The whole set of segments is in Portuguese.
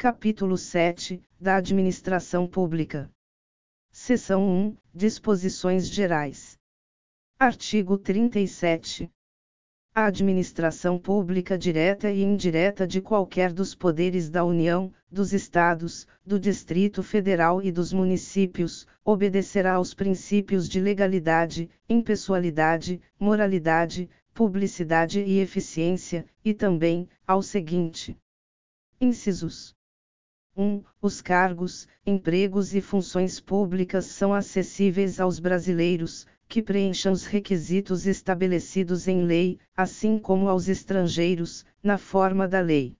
Capítulo 7 da Administração Pública. Seção 1 Disposições Gerais. Artigo 37. A administração pública direta e indireta de qualquer dos poderes da União, dos Estados, do Distrito Federal e dos municípios, obedecerá aos princípios de legalidade, impessoalidade, moralidade, publicidade e eficiência, e também, ao seguinte: Incisos 1. Os cargos, empregos e funções públicas são acessíveis aos brasileiros, que preencham os requisitos estabelecidos em lei, assim como aos estrangeiros, na forma da lei.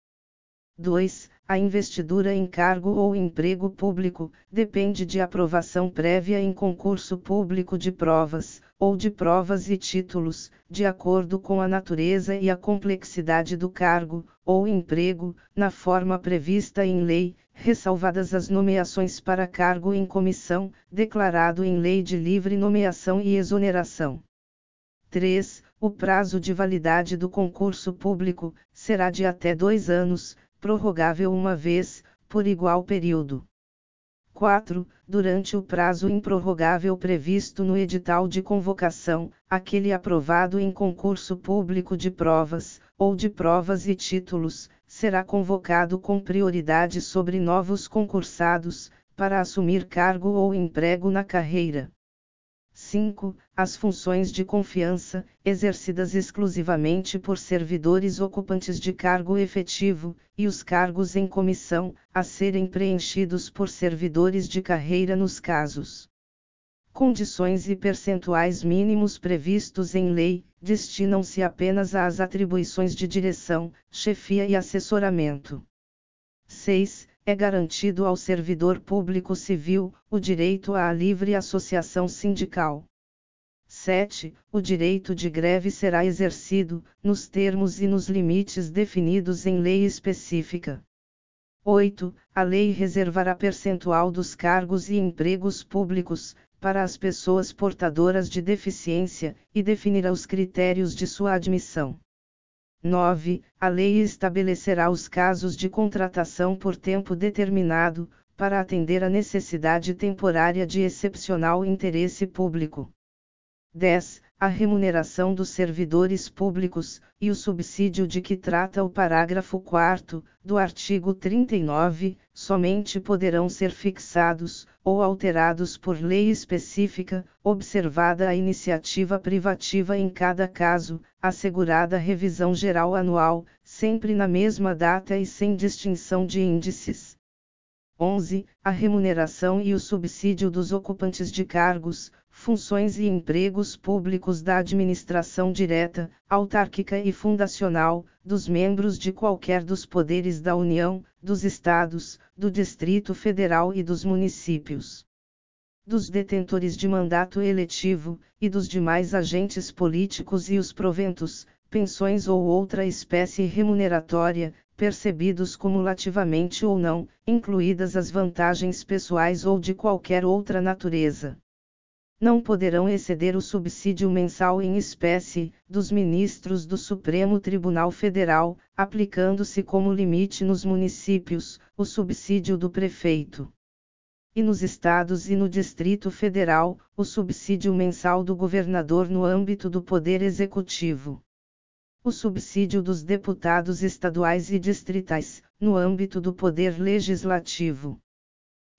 2. A investidura em cargo ou emprego público depende de aprovação prévia em concurso público de provas, ou de provas e títulos, de acordo com a natureza e a complexidade do cargo, ou emprego, na forma prevista em lei, ressalvadas as nomeações para cargo em comissão, declarado em lei de livre nomeação e exoneração. 3. O prazo de validade do concurso público será de até dois anos, prorrogável uma vez, por igual período. 4. Durante o prazo improrrogável previsto no edital de convocação, aquele aprovado em concurso público de provas, ou de provas e títulos, será convocado com prioridade sobre novos concursados, para assumir cargo ou emprego na carreira. 5. As funções de confiança, exercidas exclusivamente por servidores ocupantes de cargo efetivo, e os cargos em comissão, a serem preenchidos por servidores de carreira nos casos. Condições e percentuais mínimos previstos em lei, destinam-se apenas às atribuições de direção, chefia e assessoramento. 6 é garantido ao servidor público civil o direito à livre associação sindical. 7. O direito de greve será exercido, nos termos e nos limites definidos em lei específica. 8. A lei reservará percentual dos cargos e empregos públicos, para as pessoas portadoras de deficiência, e definirá os critérios de sua admissão. 9. A lei estabelecerá os casos de contratação por tempo determinado, para atender a necessidade temporária de excepcional interesse público. 10. A remuneração dos servidores públicos, e o subsídio de que trata o parágrafo 4 do artigo 39, somente poderão ser fixados, ou alterados por lei específica, observada a iniciativa privativa em cada caso, assegurada revisão geral anual, sempre na mesma data e sem distinção de índices. 11. A remuneração e o subsídio dos ocupantes de cargos, funções e empregos públicos da administração direta, autárquica e fundacional, dos membros de qualquer dos poderes da União, dos Estados, do Distrito Federal e dos municípios. Dos detentores de mandato eletivo, e dos demais agentes políticos e os proventos, pensões ou outra espécie remuneratória, percebidos cumulativamente ou não, incluídas as vantagens pessoais ou de qualquer outra natureza. Não poderão exceder o subsídio mensal em espécie, dos ministros do Supremo Tribunal Federal, aplicando-se como limite nos municípios, o subsídio do prefeito. E nos estados e no Distrito Federal, o subsídio mensal do governador no âmbito do Poder Executivo o subsídio dos deputados estaduais e distritais, no âmbito do Poder Legislativo.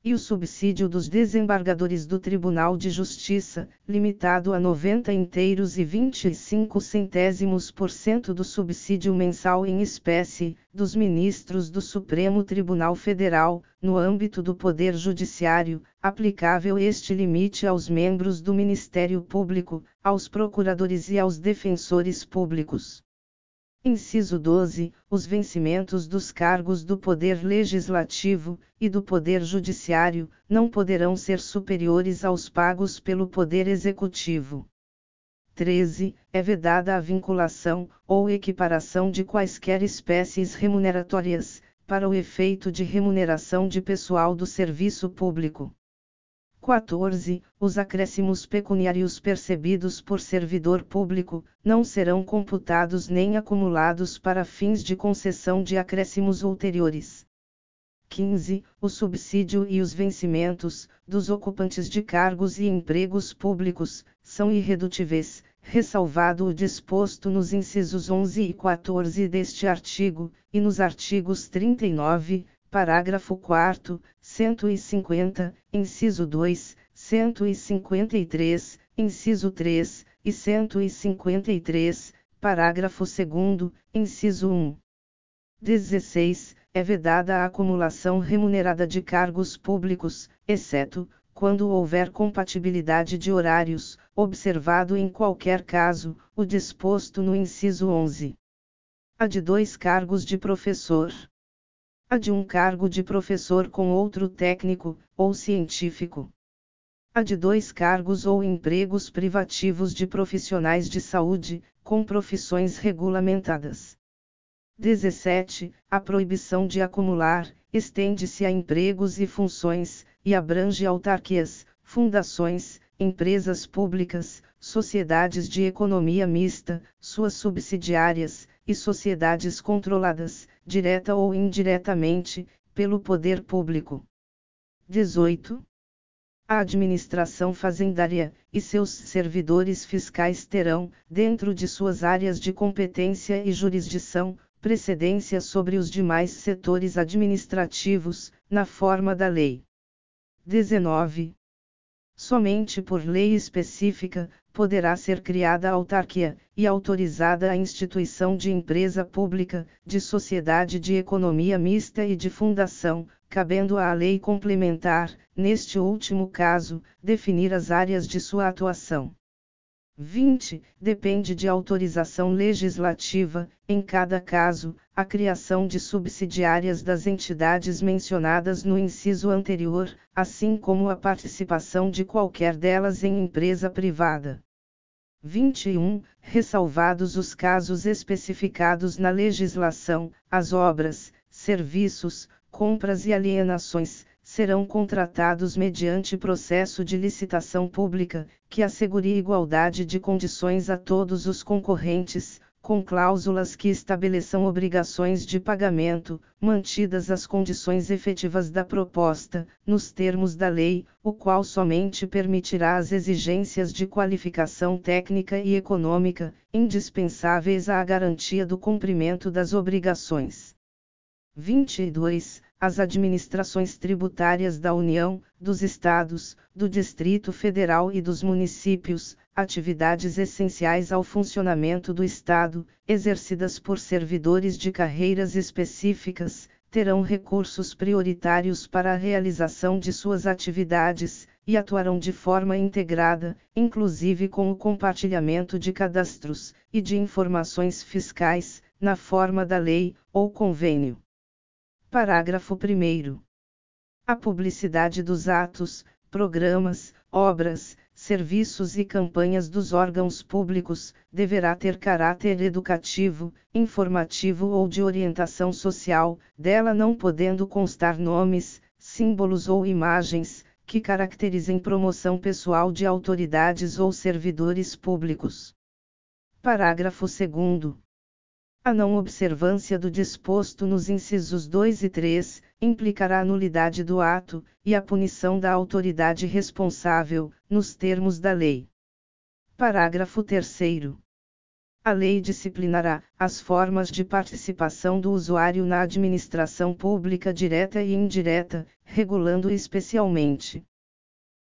E o subsídio dos desembargadores do Tribunal de Justiça, limitado a 90 inteiros e 25 centésimos por cento do subsídio mensal em espécie, dos ministros do Supremo Tribunal Federal, no âmbito do Poder Judiciário, aplicável este limite aos membros do Ministério Público, aos procuradores e aos defensores públicos. Inciso 12. Os vencimentos dos cargos do Poder Legislativo e do Poder Judiciário não poderão ser superiores aos pagos pelo Poder Executivo. 13. É vedada a vinculação ou equiparação de quaisquer espécies remuneratórias, para o efeito de remuneração de pessoal do serviço público. 14. Os acréscimos pecuniários percebidos por servidor público não serão computados nem acumulados para fins de concessão de acréscimos ulteriores. 15, o subsídio e os vencimentos dos ocupantes de cargos e empregos públicos são irredutíveis, ressalvado o disposto nos incisos 11 e 14 deste artigo, e nos artigos 39, parágrafo 4, 150, inciso 2, 153, inciso 3, e 153, parágrafo 2, inciso 1. 16. É vedada a acumulação remunerada de cargos públicos, exceto, quando houver compatibilidade de horários, observado em qualquer caso, o disposto no inciso 11. A de dois cargos de professor. A de um cargo de professor com outro técnico, ou científico. A de dois cargos ou empregos privativos de profissionais de saúde, com profissões regulamentadas. 17. A proibição de acumular estende-se a empregos e funções, e abrange autarquias, fundações, empresas públicas, sociedades de economia mista, suas subsidiárias, e sociedades controladas, direta ou indiretamente, pelo poder público. 18. A administração fazendária e seus servidores fiscais terão, dentro de suas áreas de competência e jurisdição, precedência sobre os demais setores administrativos, na forma da lei. 19. Somente por lei específica, poderá ser criada autarquia, e autorizada a instituição de empresa pública, de sociedade de economia mista e de fundação, cabendo à lei complementar, neste último caso, definir as áreas de sua atuação. 20. Depende de autorização legislativa, em cada caso, a criação de subsidiárias das entidades mencionadas no inciso anterior, assim como a participação de qualquer delas em empresa privada. 21. Ressalvados os casos especificados na legislação, as obras, serviços, compras e alienações, serão contratados mediante processo de licitação pública, que assegure igualdade de condições a todos os concorrentes, com cláusulas que estabeleçam obrigações de pagamento, mantidas as condições efetivas da proposta, nos termos da lei, o qual somente permitirá as exigências de qualificação técnica e econômica, indispensáveis à garantia do cumprimento das obrigações. 22 as administrações tributárias da União, dos Estados, do Distrito Federal e dos municípios, atividades essenciais ao funcionamento do Estado, exercidas por servidores de carreiras específicas, terão recursos prioritários para a realização de suas atividades, e atuarão de forma integrada, inclusive com o compartilhamento de cadastros e de informações fiscais, na forma da lei ou convênio. Parágrafo 1. A publicidade dos atos, programas, obras, serviços e campanhas dos órgãos públicos deverá ter caráter educativo, informativo ou de orientação social, dela não podendo constar nomes, símbolos ou imagens que caracterizem promoção pessoal de autoridades ou servidores públicos. Parágrafo 2. A não observância do disposto nos incisos 2 e 3 implicará a nulidade do ato e a punição da autoridade responsável, nos termos da lei. Parágrafo 3. A lei disciplinará as formas de participação do usuário na administração pública direta e indireta, regulando especialmente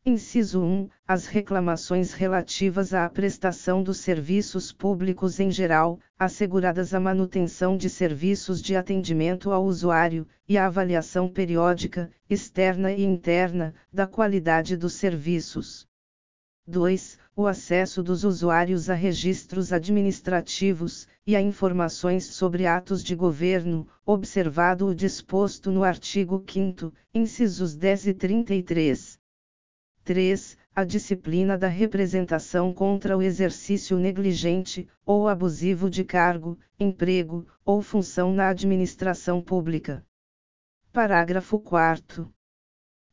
Inciso 1. As reclamações relativas à prestação dos serviços públicos em geral, asseguradas a manutenção de serviços de atendimento ao usuário, e a avaliação periódica, externa e interna, da qualidade dos serviços. 2. O acesso dos usuários a registros administrativos, e a informações sobre atos de governo, observado o disposto no artigo 5, incisos 10 e 33. 3. A disciplina da representação contra o exercício negligente, ou abusivo de cargo, emprego, ou função na administração pública. Parágrafo 4.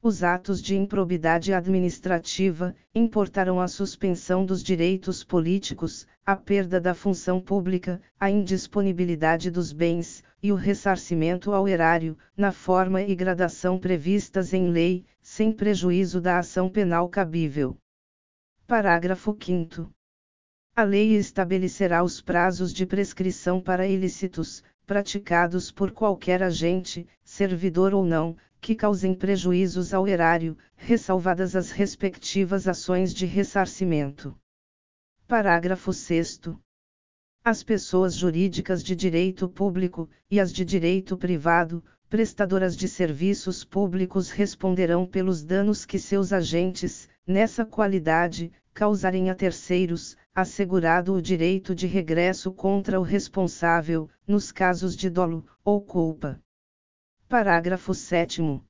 Os atos de improbidade administrativa importarão a suspensão dos direitos políticos, a perda da função pública, a indisponibilidade dos bens, e o ressarcimento ao erário, na forma e gradação previstas em lei, sem prejuízo da ação penal cabível. Parágrafo 5. A lei estabelecerá os prazos de prescrição para ilícitos, praticados por qualquer agente, servidor ou não, que causem prejuízos ao erário, ressalvadas as respectivas ações de ressarcimento. Parágrafo 6. As pessoas jurídicas de direito público, e as de direito privado, prestadoras de serviços públicos responderão pelos danos que seus agentes, nessa qualidade, causarem a terceiros, assegurado o direito de regresso contra o responsável, nos casos de dolo ou culpa. Parágrafo 7.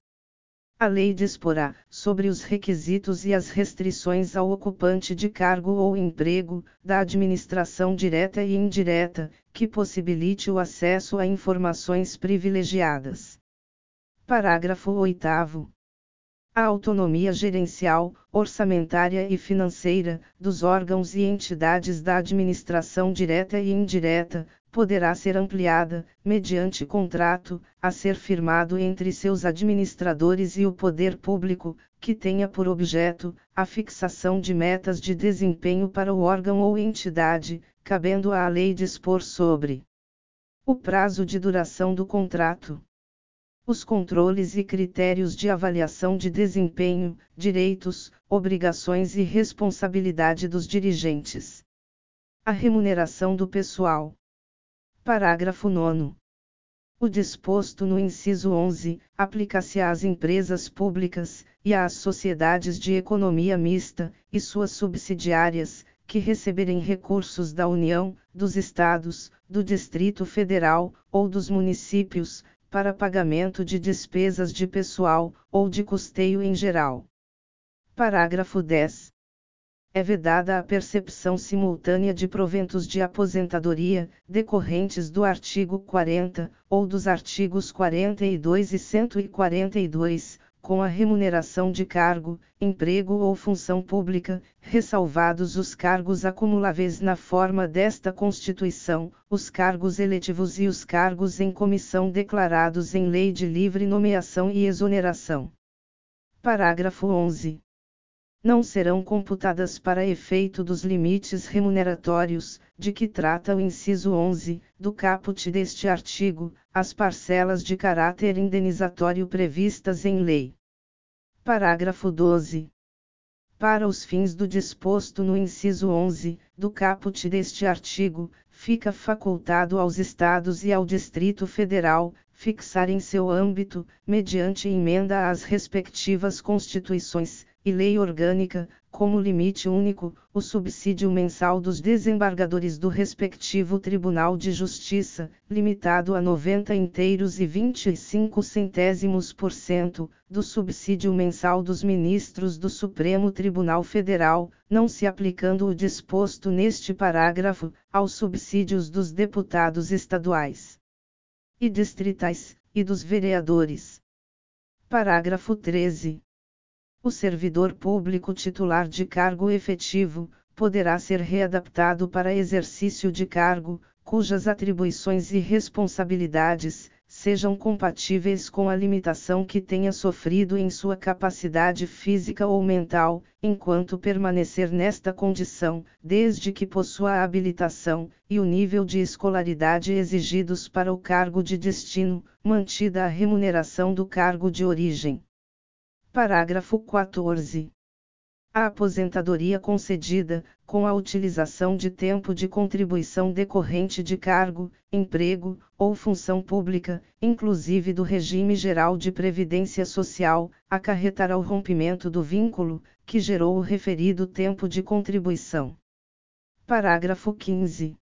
A lei disporá sobre os requisitos e as restrições ao ocupante de cargo ou emprego, da administração direta e indireta, que possibilite o acesso a informações privilegiadas. Parágrafo 8. A autonomia gerencial, orçamentária e financeira, dos órgãos e entidades da administração direta e indireta, poderá ser ampliada, mediante contrato, a ser firmado entre seus administradores e o poder público, que tenha por objeto a fixação de metas de desempenho para o órgão ou entidade, cabendo à lei dispor sobre o prazo de duração do contrato. Os controles e critérios de avaliação de desempenho, direitos, obrigações e responsabilidade dos dirigentes. A remuneração do pessoal. Parágrafo 9. O disposto no inciso 11 aplica-se às empresas públicas e às sociedades de economia mista e suas subsidiárias que receberem recursos da União, dos Estados, do Distrito Federal ou dos municípios para pagamento de despesas de pessoal ou de custeio em geral. Parágrafo 10 é vedada a percepção simultânea de proventos de aposentadoria, decorrentes do artigo 40, ou dos artigos 42 e 142, com a remuneração de cargo, emprego ou função pública, ressalvados os cargos acumuláveis na forma desta Constituição, os cargos eletivos e os cargos em comissão declarados em lei de livre nomeação e exoneração. Parágrafo 11 não serão computadas para efeito dos limites remuneratórios, de que trata o inciso 11, do caput deste artigo, as parcelas de caráter indenizatório previstas em lei. Parágrafo 12. Para os fins do disposto no inciso 11, do caput deste artigo, fica facultado aos Estados e ao Distrito Federal, fixar em seu âmbito, mediante emenda às respectivas Constituições, e lei orgânica, como limite único, o subsídio mensal dos desembargadores do respectivo Tribunal de Justiça, limitado a 90 inteiros e 25 centésimos por cento, do subsídio mensal dos ministros do Supremo Tribunal Federal, não se aplicando o disposto neste parágrafo, aos subsídios dos deputados estaduais e distritais, e dos vereadores. Parágrafo 13. O servidor público titular de cargo efetivo poderá ser readaptado para exercício de cargo, cujas atribuições e responsabilidades sejam compatíveis com a limitação que tenha sofrido em sua capacidade física ou mental, enquanto permanecer nesta condição, desde que possua a habilitação e o nível de escolaridade exigidos para o cargo de destino, mantida a remuneração do cargo de origem. Parágrafo 14. A aposentadoria concedida, com a utilização de tempo de contribuição decorrente de cargo, emprego ou função pública, inclusive do regime geral de previdência social, acarretará o rompimento do vínculo que gerou o referido tempo de contribuição. Parágrafo 15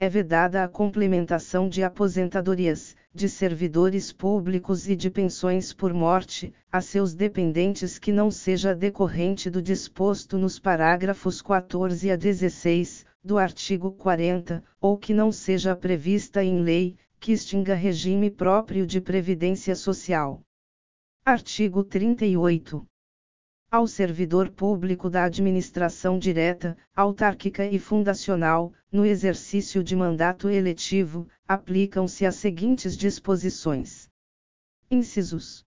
é vedada a complementação de aposentadorias, de servidores públicos e de pensões por morte, a seus dependentes que não seja decorrente do disposto nos parágrafos 14 a 16, do artigo 40, ou que não seja prevista em lei, que extinga regime próprio de previdência social. Artigo 38. Ao servidor público da administração direta, autárquica e fundacional, no exercício de mandato eletivo, aplicam-se as seguintes disposições. Incisos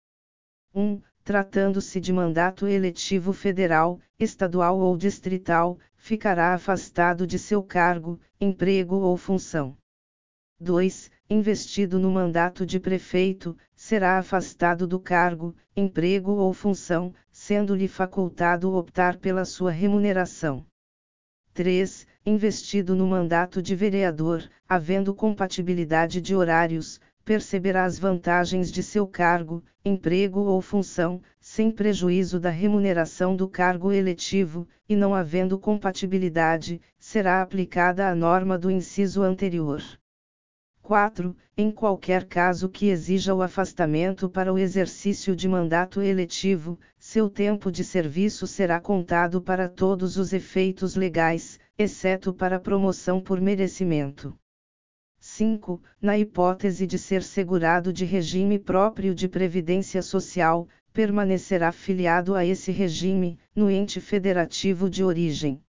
1. Tratando-se de mandato eletivo federal, estadual ou distrital, ficará afastado de seu cargo, emprego ou função. 2. Investido no mandato de prefeito, será afastado do cargo, emprego ou função, sendo-lhe facultado optar pela sua remuneração. 3. Investido no mandato de vereador, havendo compatibilidade de horários, perceberá as vantagens de seu cargo, emprego ou função, sem prejuízo da remuneração do cargo eletivo, e não havendo compatibilidade, será aplicada a norma do inciso anterior. 4. Em qualquer caso que exija o afastamento para o exercício de mandato eletivo, seu tempo de serviço será contado para todos os efeitos legais, exceto para promoção por merecimento. 5. Na hipótese de ser segurado de regime próprio de previdência social, permanecerá filiado a esse regime, no ente federativo de origem.